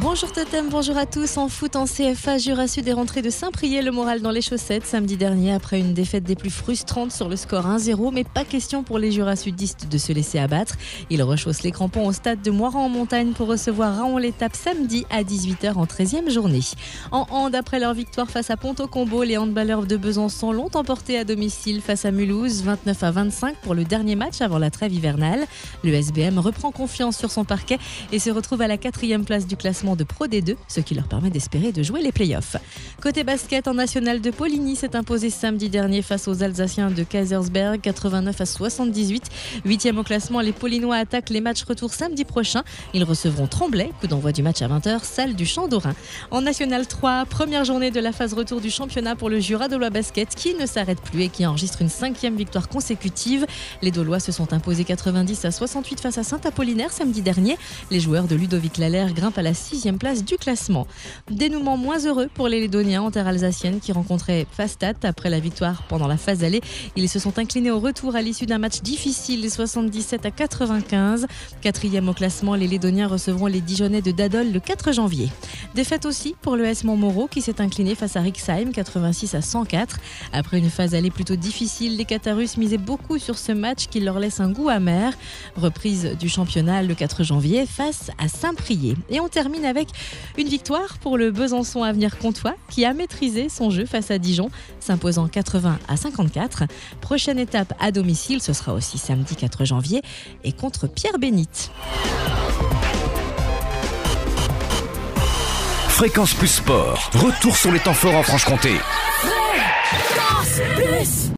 Bonjour Totem, bonjour à tous. En foot en CFA, Jura Sud est rentré de Saint-Priest le moral dans les chaussettes samedi dernier après une défaite des plus frustrantes sur le score 1-0. Mais pas question pour les Jura Sudistes de se laisser abattre. Ils rechaussent les crampons au stade de Moiran en montagne pour recevoir Raon l'étape samedi à 18h en 13e journée. En hand, après leur victoire face à Ponto Combo, les handballeurs de Besançon l'ont emporté à domicile face à Mulhouse 29 à 25 pour le dernier match avant la trêve hivernale. Le SBM reprend confiance sur son parquet et se retrouve à la quatrième place du classement de Pro D2, ce qui leur permet d'espérer de jouer les playoffs. Côté basket, en national de Poligny s'est imposé samedi dernier face aux Alsaciens de Kaisersberg, 89 à 78. Huitième au classement, les Polinois attaquent les matchs retour samedi prochain. Ils recevront Tremblay, coup d'envoi du match à 20h, salle du Champ d'Orin. En national 3, première journée de la phase retour du championnat pour le Jura Dolois Basket qui ne s'arrête plus et qui enregistre une cinquième victoire consécutive. Les Dolois se sont imposés 90 à 68 face à Saint-Apollinaire samedi dernier. Les joueurs de Ludovic Lallaire grimpent à la sixième place du classement. Dénouement moins heureux pour les Lédoniens en terre alsacienne qui rencontraient Fastat après la victoire pendant la phase allée. Ils se sont inclinés au retour à l'issue d'un match difficile, 77 à 95. Quatrième au classement, les Lédoniens recevront les Dijonais de Dadol le 4 janvier. Défaite aussi pour le S Montmoreau qui s'est incliné face à Rixheim 86 à 104. Après une phase allée plutôt difficile, les Qatarus misaient beaucoup sur ce match qui leur laisse un goût amer. Reprise du championnat le 4 janvier face à Saint-Priest. Et on termine avec une victoire pour le Besançon Avenir Comtois qui a maîtrisé son jeu face à Dijon, s'imposant 80 à 54. Prochaine étape à domicile, ce sera aussi samedi 4 janvier et contre Pierre Bénite. Fréquence Plus Sport, retour sur les temps forts en Franche-Comté.